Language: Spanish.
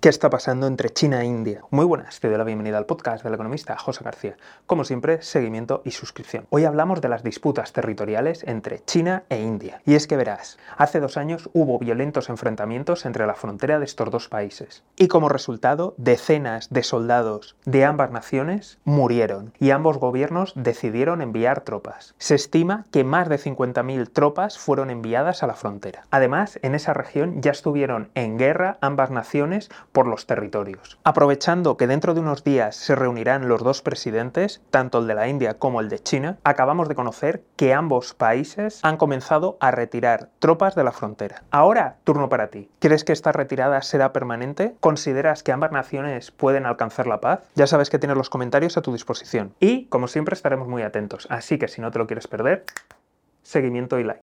¿Qué está pasando entre China e India? Muy buenas, te doy la bienvenida al podcast del economista José García. Como siempre, seguimiento y suscripción. Hoy hablamos de las disputas territoriales entre China e India. Y es que verás, hace dos años hubo violentos enfrentamientos entre la frontera de estos dos países. Y como resultado, decenas de soldados de ambas naciones murieron y ambos gobiernos decidieron enviar tropas. Se estima que más de 50.000 tropas fueron enviadas a la frontera. Además, en esa región ya estuvieron en guerra ambas naciones por los territorios. Aprovechando que dentro de unos días se reunirán los dos presidentes, tanto el de la India como el de China, acabamos de conocer que ambos países han comenzado a retirar tropas de la frontera. Ahora, turno para ti. ¿Crees que esta retirada será permanente? ¿Consideras que ambas naciones pueden alcanzar la paz? Ya sabes que tienes los comentarios a tu disposición. Y, como siempre, estaremos muy atentos. Así que si no te lo quieres perder, seguimiento y like.